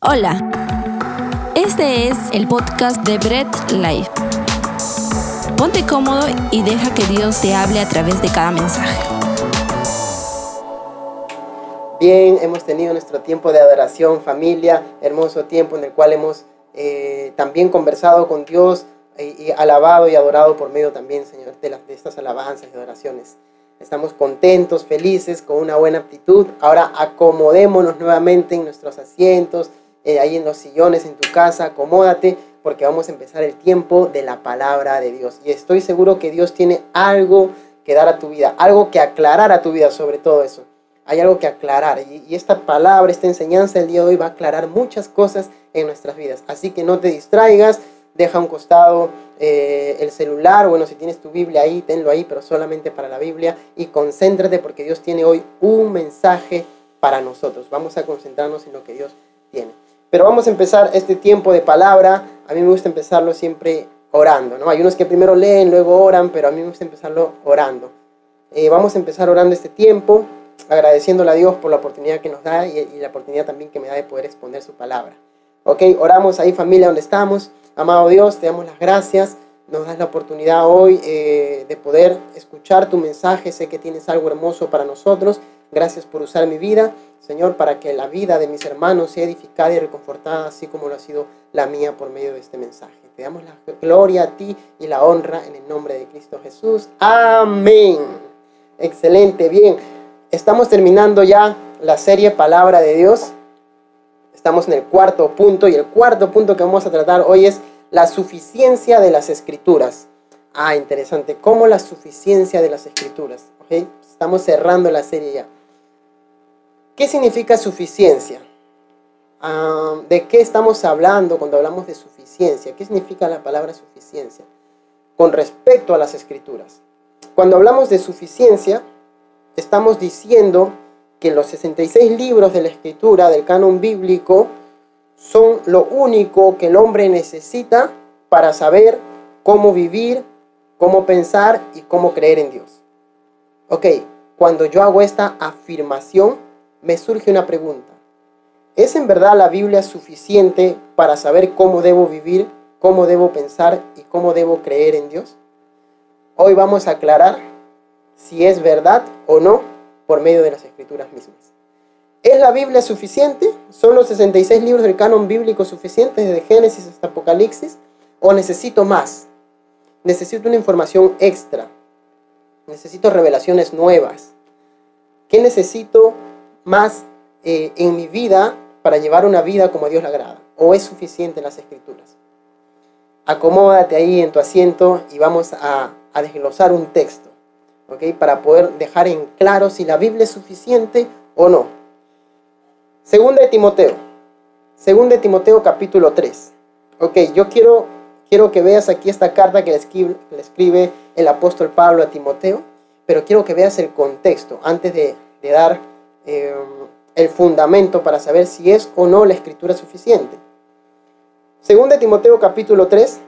Hola, este es el podcast de Bread Life. Ponte cómodo y deja que Dios te hable a través de cada mensaje. Bien, hemos tenido nuestro tiempo de adoración, familia, hermoso tiempo en el cual hemos eh, también conversado con Dios y, alabado y adorado por medio también, Señor, de, de estas alabanzas y adoraciones. Estamos contentos, felices, con una buena actitud. Ahora acomodémonos nuevamente en nuestros asientos, eh, ahí en los sillones en tu casa, acomódate porque vamos a empezar el tiempo de la palabra de Dios. Y estoy seguro que Dios tiene algo que dar a tu vida, algo que aclarar a tu vida sobre todo eso. Hay algo que aclarar y, esta palabra, esta enseñanza del día de hoy va a aclarar muchas cosas en nuestras vidas. Así que no te distraigas, deja a un costado eh, el celular, bueno, si tienes tu Biblia ahí, tenlo ahí, pero solamente para la Biblia y concéntrate porque Dios tiene hoy un mensaje para nosotros. Vamos a concentrarnos en lo que Dios tiene. Pero vamos a empezar este tiempo de palabra. A mí me gusta empezarlo siempre orando, ¿no? Hay unos que primero leen, luego oran, pero a mí me gusta empezarlo orando. Eh, vamos a empezar orando este tiempo, agradeciéndole a Dios por la oportunidad que nos da y, la oportunidad también que me da de poder exponer su palabra. Ok, oramos ahí familia donde estamos. Amado Dios, te damos las gracias. Nos das la oportunidad hoy eh, de poder escuchar tu mensaje. Sé que tienes algo hermoso para nosotros. Gracias por usar mi vida, Señor, para que la vida de mis hermanos sea edificada y reconfortada, así como lo ha sido la mía por medio de este mensaje. Te damos la gloria a ti y la honra en el nombre de Cristo Jesús. Amén. Excelente, bien. Estamos terminando ya la serie Palabra de Dios. Estamos en el cuarto punto y el cuarto punto que vamos a tratar hoy es la suficiencia de las escrituras. Ah, interesante. ¿Cómo la suficiencia de las escrituras? ¿Okay? Estamos cerrando la serie ya. ¿Qué significa suficiencia? Ah, ¿De qué estamos hablando cuando hablamos de suficiencia? ¿Qué significa la palabra suficiencia? Con respecto a las escrituras. Cuando hablamos de suficiencia, estamos diciendo que los 66 libros de la escritura, del canon bíblico, son lo único que el hombre necesita para saber cómo vivir, cómo pensar y cómo creer en Dios. Ok, cuando yo hago esta afirmación, me surge una pregunta. ¿Es en verdad la Biblia suficiente para saber cómo debo vivir, cómo debo pensar y cómo debo creer en Dios? Hoy vamos a aclarar si es verdad o no por medio de las escrituras mismas. ¿Es la Biblia suficiente? ¿Son los 66 libros del canon bíblico suficientes desde Génesis hasta Apocalipsis? ¿O necesito más? Necesito una información extra. Necesito revelaciones nuevas. ¿Qué necesito más eh, en mi vida para llevar una vida como a Dios le agrada? ¿O es suficiente las escrituras? Acomódate ahí en tu asiento y vamos a, a desglosar un texto. Para poder dejar en claro si la Biblia es suficiente o no. Segunda de Timoteo. Segunda de Timoteo capítulo 3. Ok, yo quiero, quiero que veas aquí esta carta que le escribe, escribe el apóstol Pablo a Timoteo, pero quiero que veas el contexto antes de, de dar eh, el fundamento para saber si es o no la escritura suficiente. Según Timoteo capítulo 3,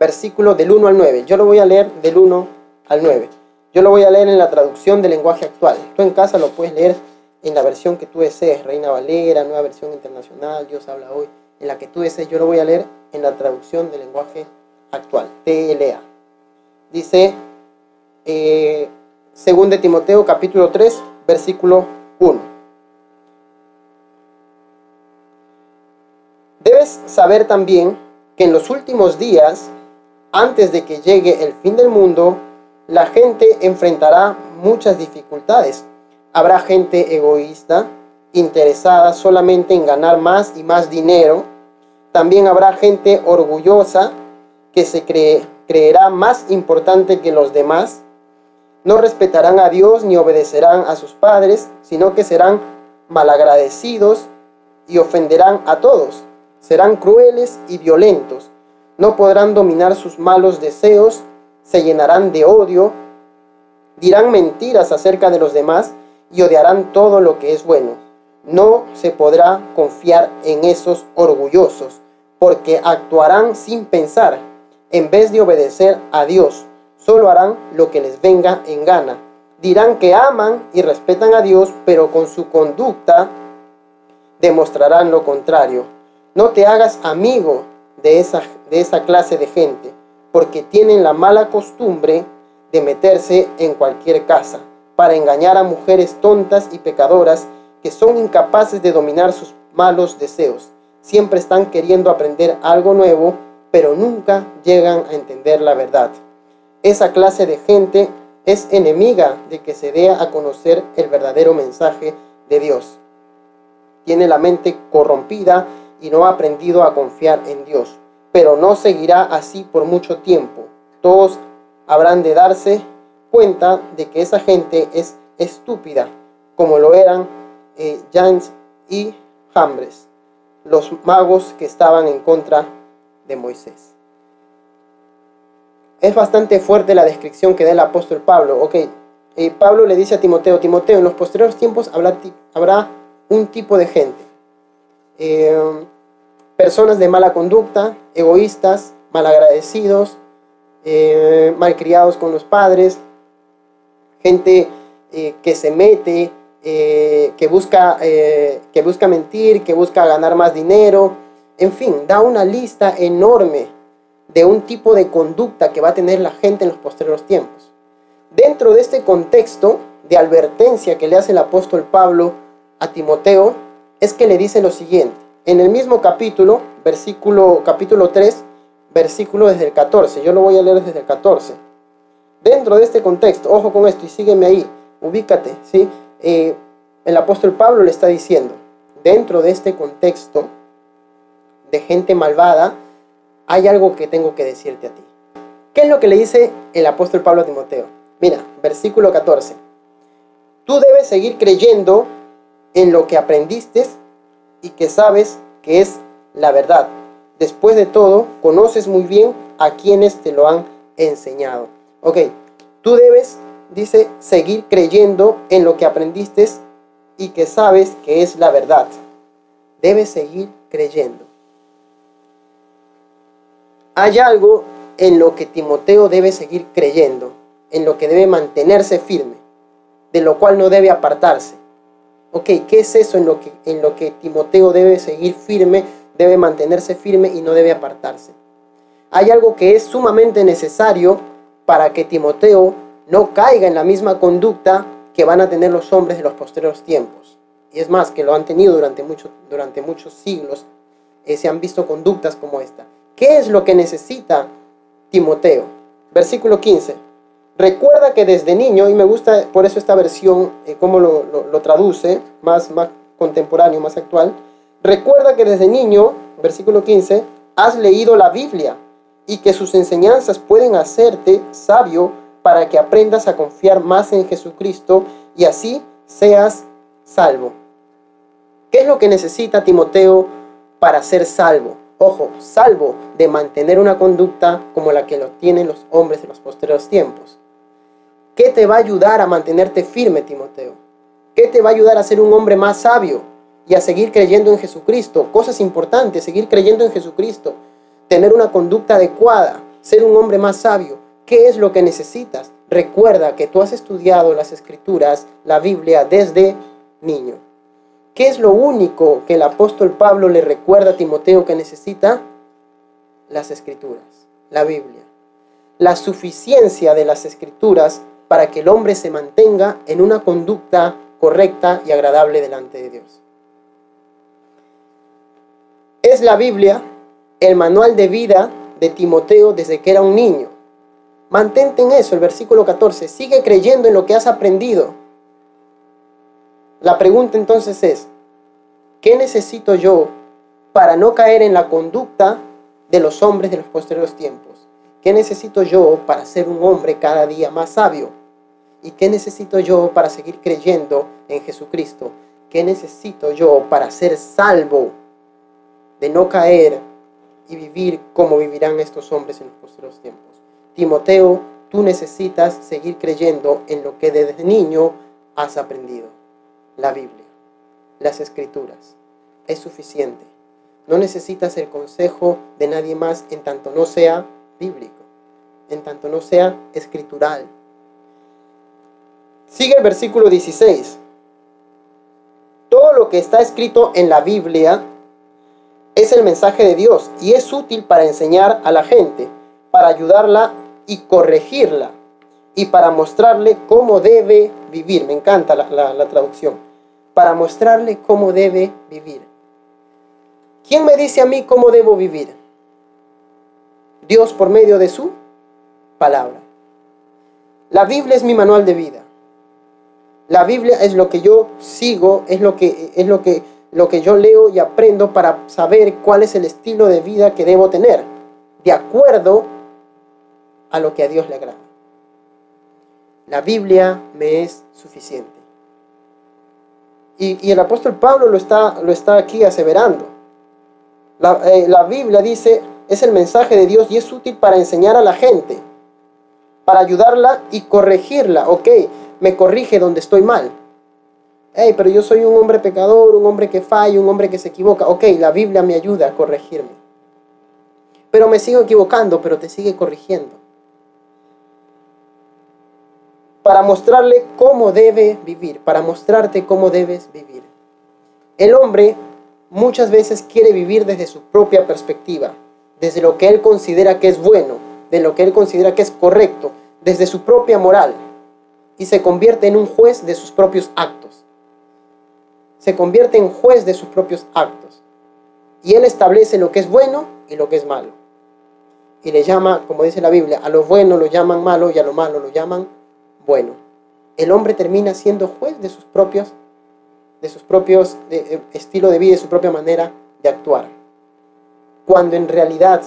versículo del 1 al 9. Yo lo voy a leer del 1 al 9. Yo lo voy a leer en la traducción del lenguaje actual. Tú en casa lo puedes leer en la versión que tú desees, Reina Valera, Nueva Versión Internacional, Dios habla hoy, en la que tú desees. Yo lo voy a leer en la traducción del lenguaje actual, TLA. Dice, eh, Timoteo capítulo 3, versículo 1. Debes saber también que en los últimos días, antes de que llegue el fin del mundo, la gente enfrentará muchas dificultades. Habrá gente egoísta, interesada solamente en ganar más y más dinero. También habrá gente orgullosa que se cree, creerá más importante que los demás no respetarán a Dios ni obedecerán a sus padres, sino que serán malagradecidos y ofenderán a todos. Serán crueles y violentos. No podrán dominar sus malos deseos, se llenarán de odio, dirán mentiras acerca de los demás y odiarán todo lo que es bueno. No se podrá confiar en esos orgullosos, porque actuarán sin pensar, en vez de obedecer a Dios solo harán lo que les venga en gana. Dirán que aman y respetan a Dios, pero con su conducta demostrarán lo contrario. No te hagas amigo de esa, de esa clase de gente, porque tienen la mala costumbre de meterse en cualquier casa para engañar a mujeres tontas y pecadoras que son incapaces de dominar sus malos deseos. Siempre están queriendo aprender algo nuevo, pero nunca llegan a entender la verdad. Esa clase de gente es enemiga de que se dé a conocer el verdadero mensaje de Dios. Tiene la mente corrompida y no ha aprendido a confiar en Dios, pero no seguirá así por mucho tiempo. Todos habrán de darse cuenta de que esa gente es estúpida, como lo eran eh, Jans y Jambres, los magos que estaban en contra de Moisés. Es bastante fuerte la descripción que da el apóstol Pablo. Ok, eh, Pablo le dice a Timoteo, Timoteo, en los posteriores tiempos habrá, un tipo de gente. Eh, personas de mala conducta, egoístas, malagradecidos, eh, malcriados con los padres, gente que se mete, que, busca, que busca mentir, que busca ganar más dinero, en fin, da una lista enorme de un tipo de conducta que va a tener la gente en los posteriores tiempos. Dentro de este contexto de advertencia que le hace el apóstol Pablo a Timoteo, es que le dice lo siguiente. En el mismo capítulo, versículo, capítulo 3, versículo desde el 14. Yo lo voy a leer desde el 14. Dentro de este contexto, ojo con esto y sígueme ahí, ubícate, ¿sí? Eh, el apóstol Pablo le está diciendo, dentro de este contexto de gente malvada, hay algo que tengo que decirte a ti. ¿Qué es lo que le dice el apóstol Pablo a Timoteo? Mira, versículo 14. Tú debes seguir creyendo en lo que aprendiste y que sabes que es la verdad. Después de todo, conoces muy bien a quienes te lo han enseñado. Ok, tú debes, dice, seguir creyendo en lo que aprendiste y que sabes que es la verdad. Debes seguir creyendo. Hay algo en lo que Timoteo debe seguir creyendo, en lo que debe mantenerse firme, de lo cual no debe apartarse. Ok, ¿qué es eso en lo que, en lo que Timoteo debe seguir firme, debe mantenerse firme y no debe apartarse? Hay algo que es sumamente necesario para que Timoteo no caiga en la misma conducta que van a tener los hombres de los posteriores tiempos. Y es más, que lo han tenido durante, mucho, durante muchos siglos. Eh, se han visto conductas como esta. ¿Qué es lo que necesita Timoteo? Versículo 15. Recuerda que desde niño, y me gusta por eso esta versión, eh, cómo lo, lo, traduce, más, más contemporáneo, más actual. Recuerda que desde niño, versículo 15, has leído la Biblia y que sus enseñanzas pueden hacerte sabio para que aprendas a confiar más en Jesucristo y así seas salvo. ¿Qué es lo que necesita Timoteo para ser salvo? Ojo, salvo de mantener una conducta como la que lo tienen los hombres de los posteriores tiempos. ¿Qué te va a ayudar a mantenerte firme, Timoteo? ¿Qué te va a ayudar a ser un hombre más sabio y a seguir creyendo en Jesucristo? Cosas importantes, seguir creyendo en Jesucristo, tener una conducta adecuada, ser un hombre más sabio. ¿Qué es lo que necesitas? Recuerda que tú has estudiado las escrituras, la Biblia, desde niño. ¿Qué es lo único que el apóstol Pablo le recuerda a Timoteo que necesita? Las escrituras, la Biblia. La suficiencia de las escrituras para que el hombre se mantenga en una conducta correcta y agradable delante de Dios. Es la Biblia el manual de vida de Timoteo desde que era un niño. Mantente en eso, el versículo 14. Sigue creyendo en lo que has aprendido la pregunta entonces es, ¿qué necesito yo para no caer en la conducta de los hombres de los posteriores tiempos? ¿Qué necesito yo para ser un hombre cada día más sabio? ¿Y qué necesito yo para seguir creyendo en Jesucristo? ¿Qué necesito yo para ser salvo de no caer y vivir como vivirán estos hombres en los posteriores tiempos? Timoteo, tú necesitas seguir creyendo en lo que desde niño has aprendido la Biblia, las escrituras. Es suficiente. No necesitas el consejo de nadie más en tanto no sea bíblico, en tanto no sea escritural. Sigue el versículo 16. todo lo que está escrito en la Biblia es el mensaje de Dios y es útil para enseñar a la gente, para ayudarla y corregirla y para mostrarle cómo debe vivir. Me encanta la, traducción. Para mostrarle cómo debe vivir. ¿Quién me dice a mí cómo debo vivir? Dios por medio de su palabra. La Biblia es mi manual de vida. La Biblia es lo que yo sigo, es lo que, es lo que, lo que yo leo y aprendo para saber cuál es el estilo de vida que debo tener, de acuerdo a lo que a Dios le agrada. La Biblia me es suficiente. Y, el apóstol Pablo lo está, lo está aquí aseverando. La, eh, la Biblia dice, es el mensaje de Dios y es útil para enseñar a la gente, para ayudarla y corregirla. Ok, me corrige donde estoy mal. Hey, pero yo soy un hombre pecador, un hombre que falla, un hombre que se equivoca. Ok, la Biblia me ayuda a corregirme. Pero me sigo equivocando, pero te sigue corrigiendo para mostrarle cómo debe vivir, para mostrarte cómo debes vivir. El hombre muchas veces quiere vivir desde su propia perspectiva, desde lo que él considera que es bueno, de lo que él considera que es correcto, desde su propia moral, y se convierte en un juez de sus propios actos. Se convierte en juez de sus propios actos. Y él establece lo que es bueno y lo que es malo. Y le llama, como dice la Biblia, a lo bueno lo llaman malo y a lo malo lo llaman bueno. El hombre termina siendo juez de sus propios, de sus propios eh, estilo de vida, de su propia manera de actuar. Cuando en realidad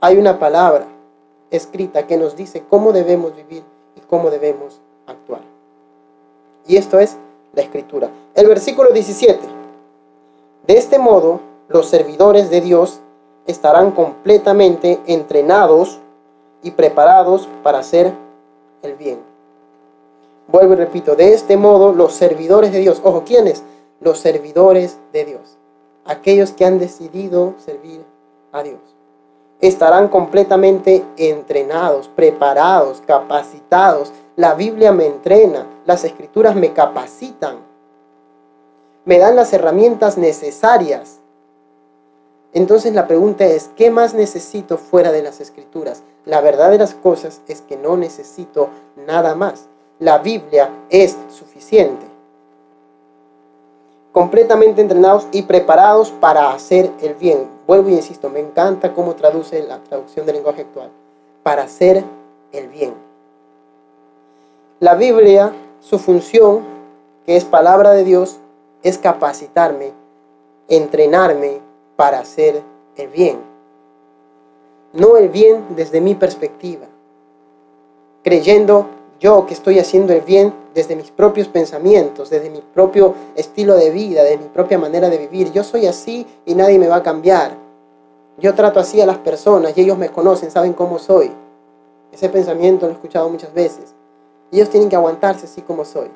hay una palabra escrita que nos dice cómo debemos vivir y cómo debemos actuar. Y esto es la escritura. El versículo 17. De este modo, los servidores de Dios estarán completamente entrenados y preparados para hacer el bien. Vuelvo y repito, de este modo los servidores de Dios, ojo, ¿quiénes? Los servidores de Dios, aquellos que han decidido servir a Dios, estarán completamente entrenados, preparados, capacitados. La Biblia me entrena, las escrituras me capacitan, me dan las herramientas necesarias. Entonces la pregunta es, ¿qué más necesito fuera de las escrituras? La verdad de las cosas es que no necesito nada más la Biblia es suficiente. Completamente entrenados y preparados para hacer el bien. Vuelvo y insisto, me encanta cómo traduce la traducción del lenguaje actual. Para hacer el bien. La Biblia, su función, que es palabra de Dios, es capacitarme, entrenarme para hacer el bien. No el bien desde mi perspectiva, creyendo yo que estoy haciendo el bien desde mis propios pensamientos, desde mi propio estilo de vida, desde mi propia manera de vivir. Yo soy así y nadie me va a cambiar. Yo trato así a las personas y ellos me conocen, saben cómo soy. Ese pensamiento lo he escuchado muchas veces. Ellos tienen que aguantarse así como soy.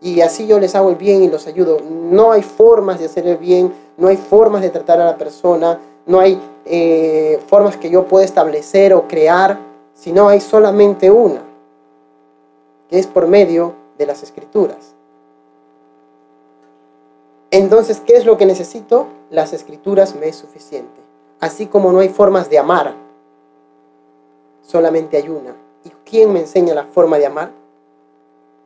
Y así yo les hago el bien y los ayudo. No hay formas de hacer el bien, no hay formas de tratar a la persona, no hay eh, formas que yo pueda establecer o crear sino hay solamente una, que es por medio de las escrituras. Entonces, ¿qué es lo que necesito? Las escrituras me es suficiente. Así como no hay formas de amar, solamente hay una. ¿Y quién me enseña la forma de amar?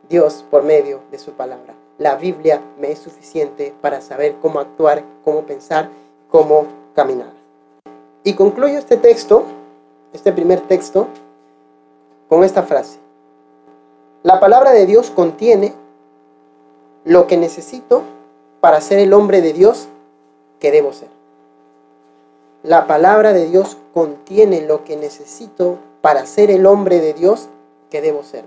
Dios por medio de su palabra. La Biblia me es suficiente para saber cómo actuar, cómo pensar, cómo caminar. Y concluyo este texto, este primer texto, con esta frase. La palabra de Dios contiene lo que necesito para ser el hombre de Dios que debo ser. La palabra de Dios contiene lo que necesito para ser el hombre de Dios que debo ser.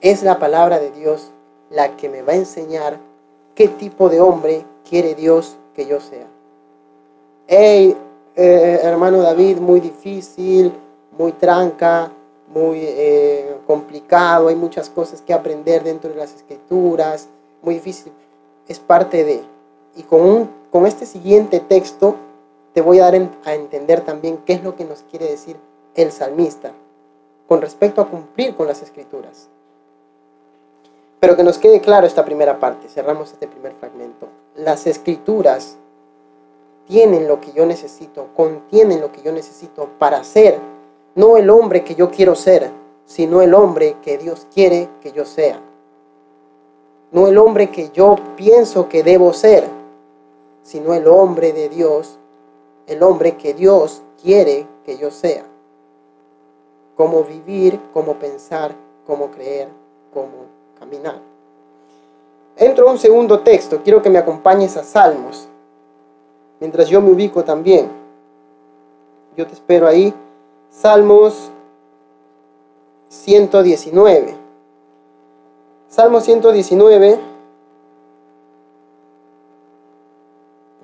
Es la palabra de Dios la que me va a enseñar qué tipo de hombre quiere Dios que yo sea. Hey, eh, hermano David, muy difícil, muy tranca, muy eh, complicado, hay muchas cosas que aprender dentro de las escrituras, muy difícil, es parte de. Y con, con este siguiente texto te voy a dar a entender también qué es lo que nos quiere decir el salmista con respecto a cumplir con las escrituras. Pero que nos quede claro esta primera parte, cerramos este primer fragmento. Las escrituras tienen lo que yo necesito, contienen lo que yo necesito para ser, no el hombre que yo quiero ser, sino el hombre que Dios quiere que yo sea. No el hombre que yo pienso que debo ser, sino el hombre de Dios, el hombre que Dios quiere que yo sea. Cómo vivir, cómo pensar, cómo creer, cómo caminar. Entro a un segundo texto, quiero que me acompañes a Salmos, mientras yo me ubico también. Yo te espero ahí. Salmos 119. Salmo 119.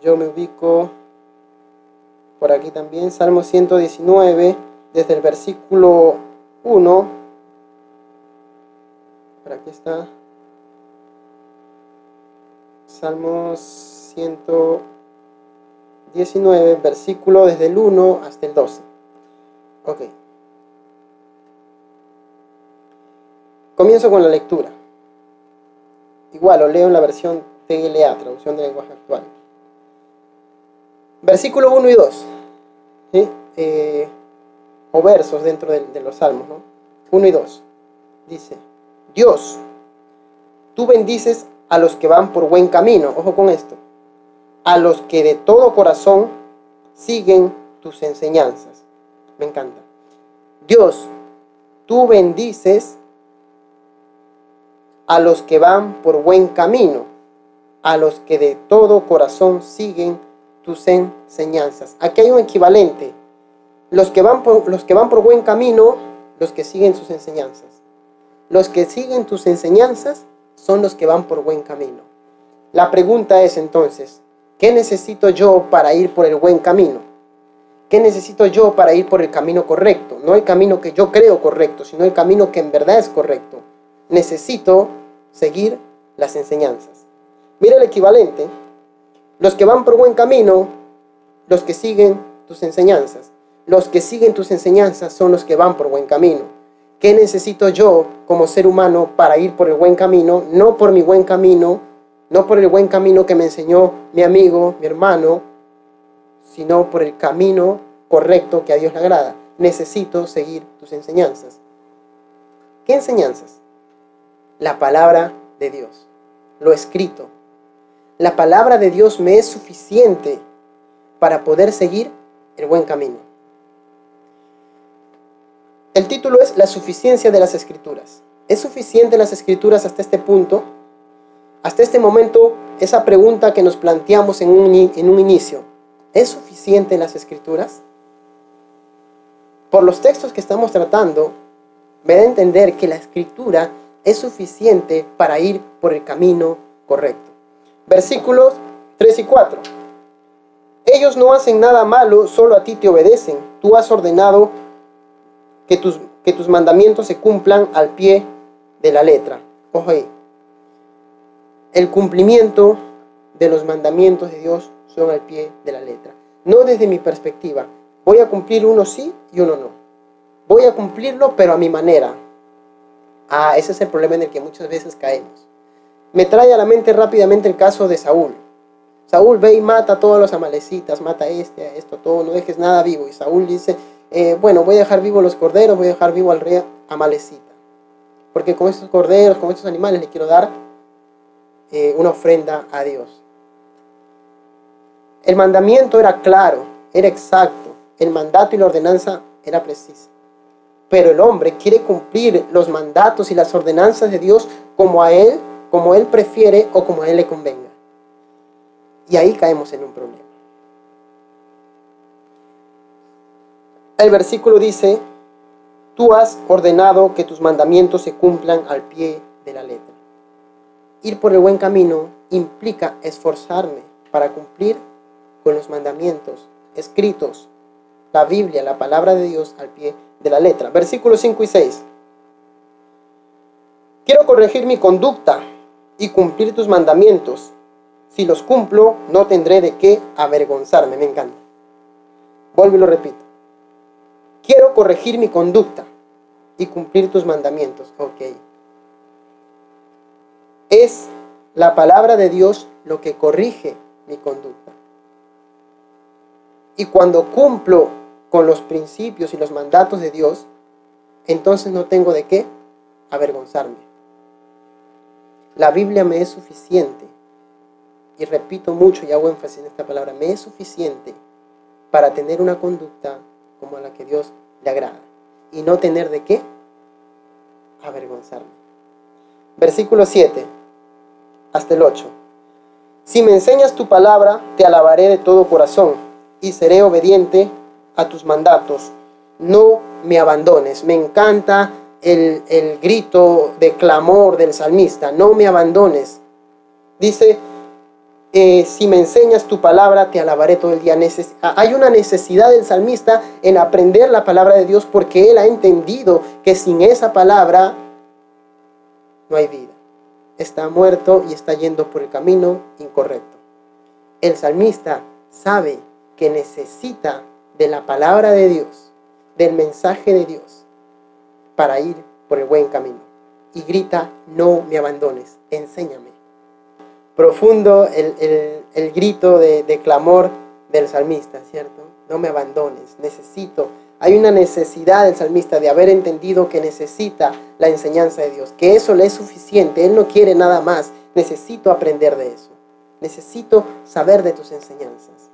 Yo me ubico por aquí también. Salmo 119, desde el versículo 1. Por aquí está. Salmos 119, versículo desde el 1 hasta el 12. Ok. Comienzo con la lectura. Igual, lo leo en la versión TLA, traducción de lenguaje actual. Versículo 1 y 2. Eh, o versos dentro de, de los salmos, ¿no? 1 y 2. Dice, Dios, tú bendices a los que van por buen camino. Ojo con esto. A los que de todo corazón siguen tus enseñanzas. Me encanta. Dios, tú bendices a los que van por buen camino, a los que de todo corazón siguen tus enseñanzas. Aquí hay un equivalente. Los que van por, los que van por buen camino, los que siguen sus enseñanzas. Los que siguen tus enseñanzas son los que van por buen camino. La pregunta es entonces, ¿qué necesito yo para ir por el buen camino? ¿Qué necesito yo para ir por el camino correcto? No el camino que yo creo correcto, sino el camino que en verdad es correcto. Necesito seguir las enseñanzas. Mira el equivalente. Los que van por buen camino, los que siguen tus enseñanzas. Los que siguen tus enseñanzas son los que van por buen camino. ¿Qué necesito yo como ser humano para ir por el buen camino? No por mi buen camino, no por el buen camino que me enseñó mi amigo, mi hermano, sino por el camino correcto que a Dios le agrada. Necesito seguir tus enseñanzas. ¿Qué enseñanzas? La palabra de Dios, lo escrito. La palabra de Dios me es suficiente para poder seguir el buen camino. El título es La suficiencia de las escrituras. ¿Es suficiente las escrituras hasta este punto? Hasta este momento, esa pregunta que nos planteamos en un, en un inicio, ¿es suficiente las escrituras? Por los textos que estamos tratando, me da a entender que la escritura es suficiente para ir por el camino correcto. Versículos 3 y 4. Ellos no hacen nada malo, solo a ti te obedecen. Tú has ordenado que tus, que tus mandamientos se cumplan al pie de la letra. Ojo ahí. El cumplimiento de los mandamientos de Dios al pie de la letra. No desde mi perspectiva. Voy a cumplir uno sí y uno no. Voy a cumplirlo, pero a mi manera. Ah, ese es el problema en el que muchas veces caemos. Me trae a la mente rápidamente el caso de Saúl. Saúl ve y mata a todos los amalecitas, mata a este, a esto, todo, no dejes nada vivo. Y Saúl dice, eh, bueno, voy a dejar vivo los corderos, voy a dejar vivo al rey Amalecita. Porque con estos corderos, con estos animales le quiero dar eh, una ofrenda a Dios. El mandamiento era claro, era exacto. El mandato y la ordenanza era precisa. Pero el hombre quiere cumplir los mandatos y las ordenanzas de Dios como a él, como él prefiere o como a él le convenga. Y ahí caemos en un problema. El versículo dice, tú has ordenado que tus mandamientos se cumplan al pie de la letra. Ir por el buen camino implica esforzarme para cumplir los mandamientos escritos, la Biblia, la palabra de Dios al pie de la letra. Versículos 5 y 6. Quiero corregir mi conducta y cumplir tus mandamientos. Si los cumplo, no tendré de qué avergonzarme. Me encanta. Vuelvo y lo repito. Quiero corregir mi conducta y cumplir tus mandamientos. Ok. es la palabra de Dios lo que corrige mi conducta. Y cuando cumplo con los principios y los mandatos de Dios, entonces no tengo de qué avergonzarme. La Biblia me es suficiente, y repito mucho y hago énfasis en esta palabra, me es suficiente para tener una conducta como la que Dios le agrada y no tener de qué avergonzarme. Versículo 7 hasta el 8. Si me enseñas tu palabra, te alabaré de todo corazón y seré obediente a tus mandatos. No me abandones. Me encanta el, el grito de clamor del salmista. No me abandones. Dice, eh, si me enseñas tu palabra, te alabaré todo el día. hay una necesidad del salmista en aprender la palabra de Dios porque él ha entendido que sin esa palabra no hay vida. Está muerto y está yendo por el camino incorrecto. El salmista sabe que necesita de la palabra de Dios, del mensaje de Dios, para ir por el buen camino. Y grita, no me abandones, enséñame profundo el, grito de, de, clamor del salmista, ¿cierto? No me abandones, necesito. Hay una necesidad del salmista de haber entendido que necesita la enseñanza de Dios, que eso le es suficiente, él no quiere nada más, necesito aprender de eso, necesito saber de tus enseñanzas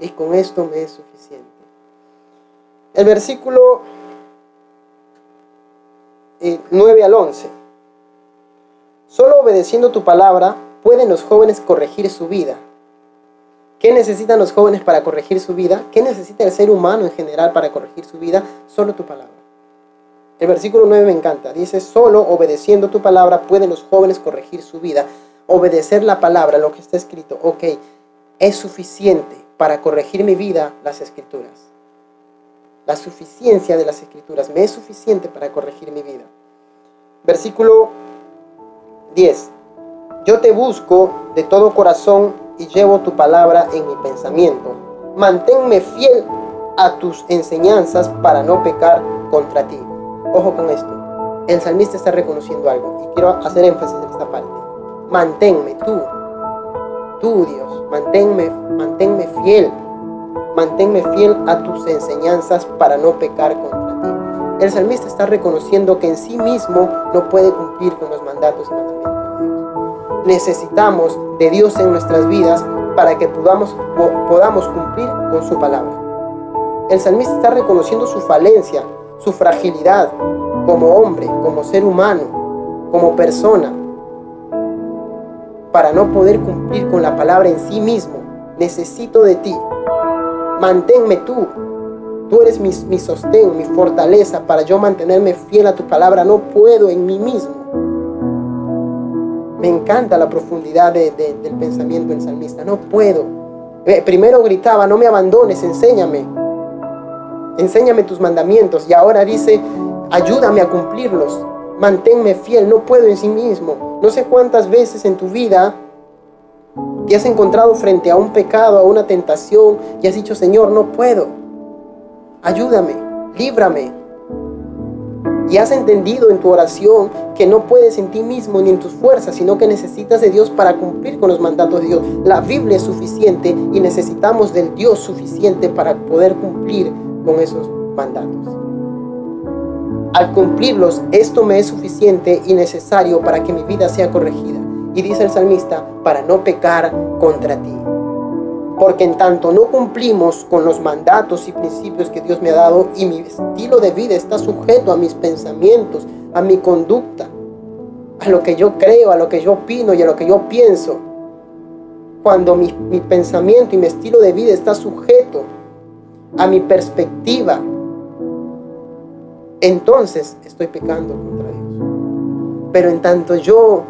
y con esto me es suficiente. El versículo 9 eh, al 11. Solo obedeciendo tu palabra pueden los jóvenes corregir su vida? ¿Qué necesitan los jóvenes para corregir su vida? ¿Qué necesita el ser humano en general para corregir su vida? Solo tu palabra. El versículo 9 me encanta. Dice, solo obedeciendo tu palabra pueden los jóvenes corregir su vida. Obedecer la palabra, lo que está escrito, ok, es suficiente para corregir mi vida las escrituras. La suficiencia de las escrituras me es suficiente para corregir mi vida. Versículo 10. Yo te busco de todo corazón y llevo tu palabra en mi pensamiento. Manténme fiel a tus enseñanzas para no pecar contra ti. Ojo con esto. El salmista está reconociendo algo y quiero hacer énfasis en esta parte. Manténme tú, Dios, manténme, fiel. Manténme fiel a tus enseñanzas para no pecar contra ti. El salmista está reconociendo que en sí mismo no puede cumplir con los mandatos y mandamientos necesitamos de Dios en nuestras vidas para que podamos, podamos cumplir con su palabra. El salmista está reconociendo su falencia, su fragilidad como hombre, como ser humano, como persona. Para no poder cumplir con la palabra en sí mismo, necesito de ti. Manténme tú. Tú eres mi, sostén, mi fortaleza para yo mantenerme fiel a tu palabra. No puedo en mí mismo. Me encanta la profundidad del pensamiento del salmista. No puedo. Eh, primero gritaba, no me abandones, enséñame. Enséñame tus mandamientos. Y ahora dice, ayúdame a cumplirlos. Manténme fiel. No puedo en sí mismo. No sé cuántas veces en tu vida te has encontrado frente a un pecado, a una tentación y has dicho, Señor, no puedo. Ayúdame, líbrame, y has entendido en tu oración que no puedes en ti mismo ni en tus fuerzas, sino que necesitas de Dios para cumplir con los mandatos de Dios. La Biblia es suficiente y necesitamos del Dios suficiente para poder cumplir con esos mandatos. Al cumplirlos, esto me es suficiente y necesario para que mi vida sea corregida. Y dice el salmista, para no pecar contra ti. Porque en tanto no cumplimos con los mandatos y principios que Dios me ha dado y mi estilo de vida está sujeto a mis pensamientos, a mi conducta, a lo que yo creo, a lo que yo opino y a lo que yo pienso. Cuando mi, mi pensamiento y mi estilo de vida está sujeto a mi perspectiva, entonces estoy pecando contra Dios. Pero en tanto yo,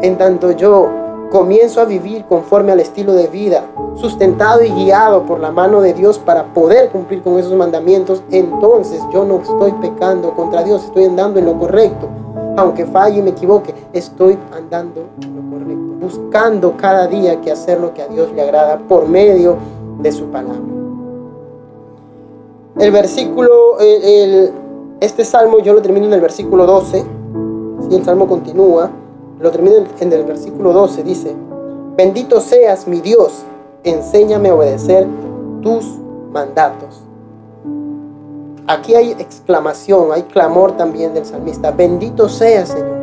en tanto yo comienzo a vivir conforme al estilo de vida, sustentado y guiado por la mano de Dios para poder cumplir con esos mandamientos, entonces yo no estoy pecando contra Dios, estoy andando en lo correcto. Aunque falle y me equivoque, estoy andando en lo correcto, buscando cada día que hacer lo que a Dios le agrada por medio de su palabra. El versículo, este salmo yo lo termino en el versículo 12, si el salmo continúa, Lo termino en el versículo 12, dice, bendito seas mi Dios, enséñame a obedecer tus mandatos. Aquí hay exclamación, hay clamor también del salmista. Bendito seas, Señor.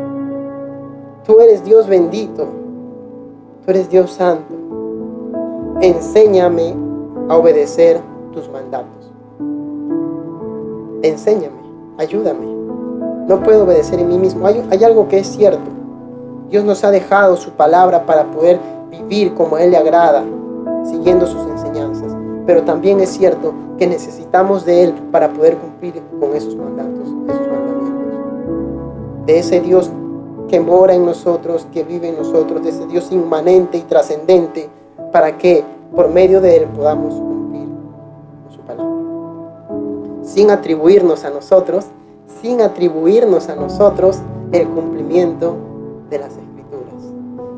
Tú eres Dios bendito. Tú eres Dios santo. Enséñame a obedecer tus mandatos. Enséñame, ayúdame. No puedo obedecer en mí mismo. Hay, algo que es cierto. Dios nos ha dejado su palabra para poder vivir como Él le agrada, siguiendo sus enseñanzas. Pero también es cierto que necesitamos de Él para poder cumplir con esos mandatos, esos mandamientos. De ese Dios que mora en nosotros, que vive en nosotros, de ese Dios inmanente y trascendente, para que por medio de Él podamos cumplir. Sin atribuirnos a nosotros, sin atribuirnos a nosotros el cumplimiento de las escrituras.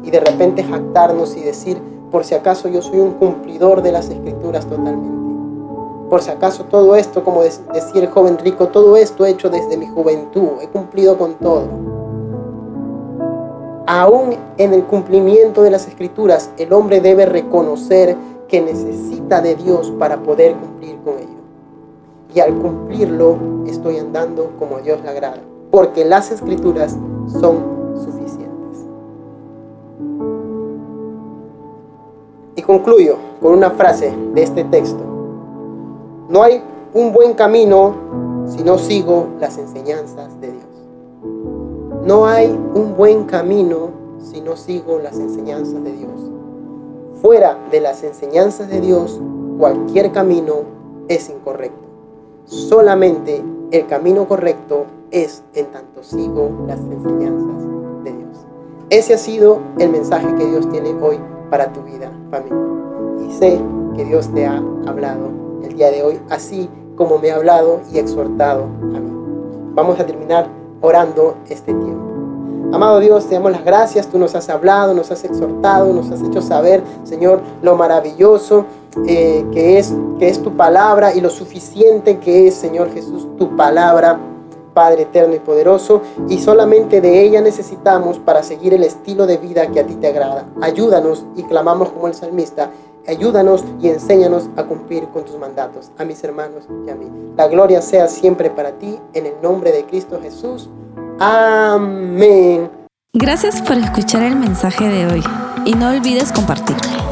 Y de repente jactarnos y decir, por si acaso yo soy un cumplidor de las escrituras totalmente. Por si acaso todo esto, como decía el joven rico, todo esto he hecho desde mi juventud, he cumplido con todo. Aún en el cumplimiento de las escrituras, el hombre debe reconocer que necesita de Dios para poder cumplir con ello. Y al cumplirlo, estoy andando como a Dios le agrada, porque las escrituras son Y concluyo con una frase de este texto. No hay un buen camino si no sigo las enseñanzas de Dios. No hay un buen camino si no sigo las enseñanzas de Dios. Fuera de las enseñanzas de Dios, cualquier camino es incorrecto. Solamente el camino correcto es en tanto sigo las enseñanzas de Dios. Ese ha sido el mensaje que Dios tiene hoy para tu vida, familia. Y sé que Dios te ha hablado el día de hoy, así como me ha hablado y exhortado a mí. Vamos a terminar orando este tiempo. Amado Dios, te damos las gracias, tú nos has hablado, nos has exhortado, nos has hecho saber, Señor, lo maravilloso eh, que, es, que es tu palabra y lo suficiente que es, Señor Jesús, tu palabra Padre eterno y poderoso, y solamente de ella necesitamos para seguir el estilo de vida que a ti te agrada. Ayúdanos y clamamos como el salmista, ayúdanos y enséñanos a cumplir con tus mandatos, a mis hermanos y a mí. La gloria sea siempre para ti, en el nombre de Cristo Jesús. Amén. Gracias por escuchar el mensaje de hoy y no olvides compartirlo.